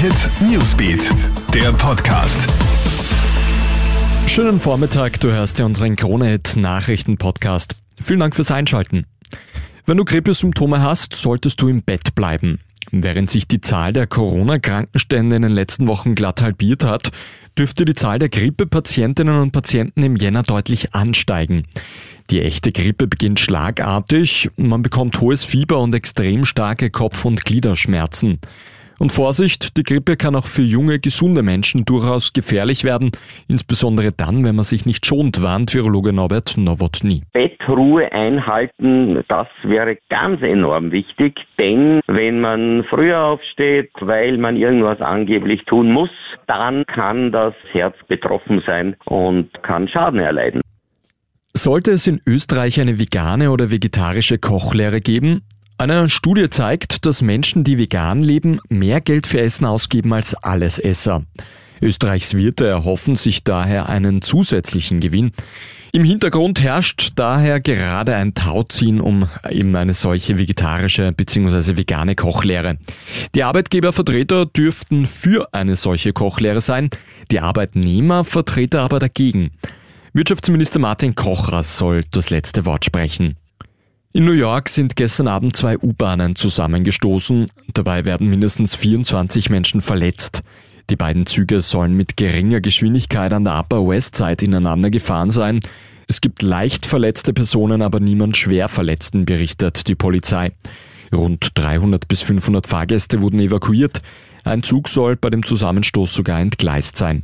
Hit Newsbeat, der Podcast. Schönen Vormittag, du hörst ja unseren Krone-Hit Nachrichten-Podcast. Vielen Dank fürs Einschalten. Wenn du Grippesymptome hast, solltest du im Bett bleiben. Während sich die Zahl der Corona-Krankenstände in den letzten Wochen glatt halbiert hat, dürfte die Zahl der Grippepatientinnen und Patienten im Jänner deutlich ansteigen. Die echte Grippe beginnt schlagartig, man bekommt hohes Fieber und extrem starke Kopf- und Gliederschmerzen. Und Vorsicht, die Grippe kann auch für junge, gesunde Menschen durchaus gefährlich werden, insbesondere dann, wenn man sich nicht schont, warnt Virologe Norbert Nowotny. Bettruhe einhalten, das wäre ganz enorm wichtig, denn wenn man früher aufsteht, weil man irgendwas angeblich tun muss, dann kann das Herz betroffen sein und kann Schaden erleiden. Sollte es in Österreich eine vegane oder vegetarische Kochlehre geben? Eine Studie zeigt, dass Menschen, die vegan leben, mehr Geld für Essen ausgeben als Allesesser. Österreichs Wirte erhoffen sich daher einen zusätzlichen Gewinn. Im Hintergrund herrscht daher gerade ein Tauziehen um eben eine solche vegetarische bzw. vegane Kochlehre. Die Arbeitgebervertreter dürften für eine solche Kochlehre sein, die Arbeitnehmervertreter aber dagegen. Wirtschaftsminister Martin Kocher soll das letzte Wort sprechen. In New York sind gestern Abend zwei U-Bahnen zusammengestoßen. Dabei werden mindestens 24 Menschen verletzt. Die beiden Züge sollen mit geringer Geschwindigkeit an der Upper West Side ineinander gefahren sein. Es gibt leicht verletzte Personen, aber niemand schwer Verletzten, berichtet die Polizei. Rund 300 bis 500 Fahrgäste wurden evakuiert. Ein Zug soll bei dem Zusammenstoß sogar entgleist sein.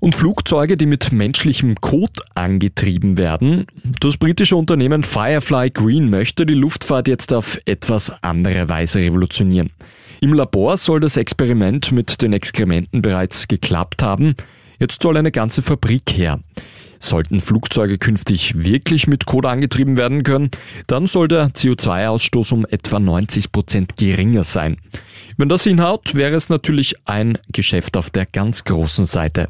Und Flugzeuge, die mit menschlichem Kot angetrieben werden. Das britische Unternehmen Firefly Green möchte die Luftfahrt jetzt auf etwas andere Weise revolutionieren. Im Labor soll das Experiment mit den Exkrementen bereits geklappt haben. Jetzt soll eine ganze Fabrik her. Sollten Flugzeuge künftig wirklich mit Kot angetrieben werden können, dann soll der CO2-Ausstoß um etwa 90 Prozent geringer sein. Wenn das hinhaut, wäre es natürlich ein Geschäft auf der ganz großen Seite.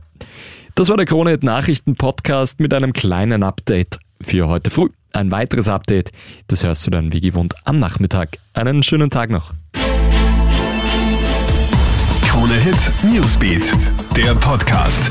Das war der Krone Nachrichten Podcast mit einem kleinen Update für heute früh. Ein weiteres Update, das hörst du dann wie gewohnt am Nachmittag. Einen schönen Tag noch. Krone Hit Newsbeat, der Podcast.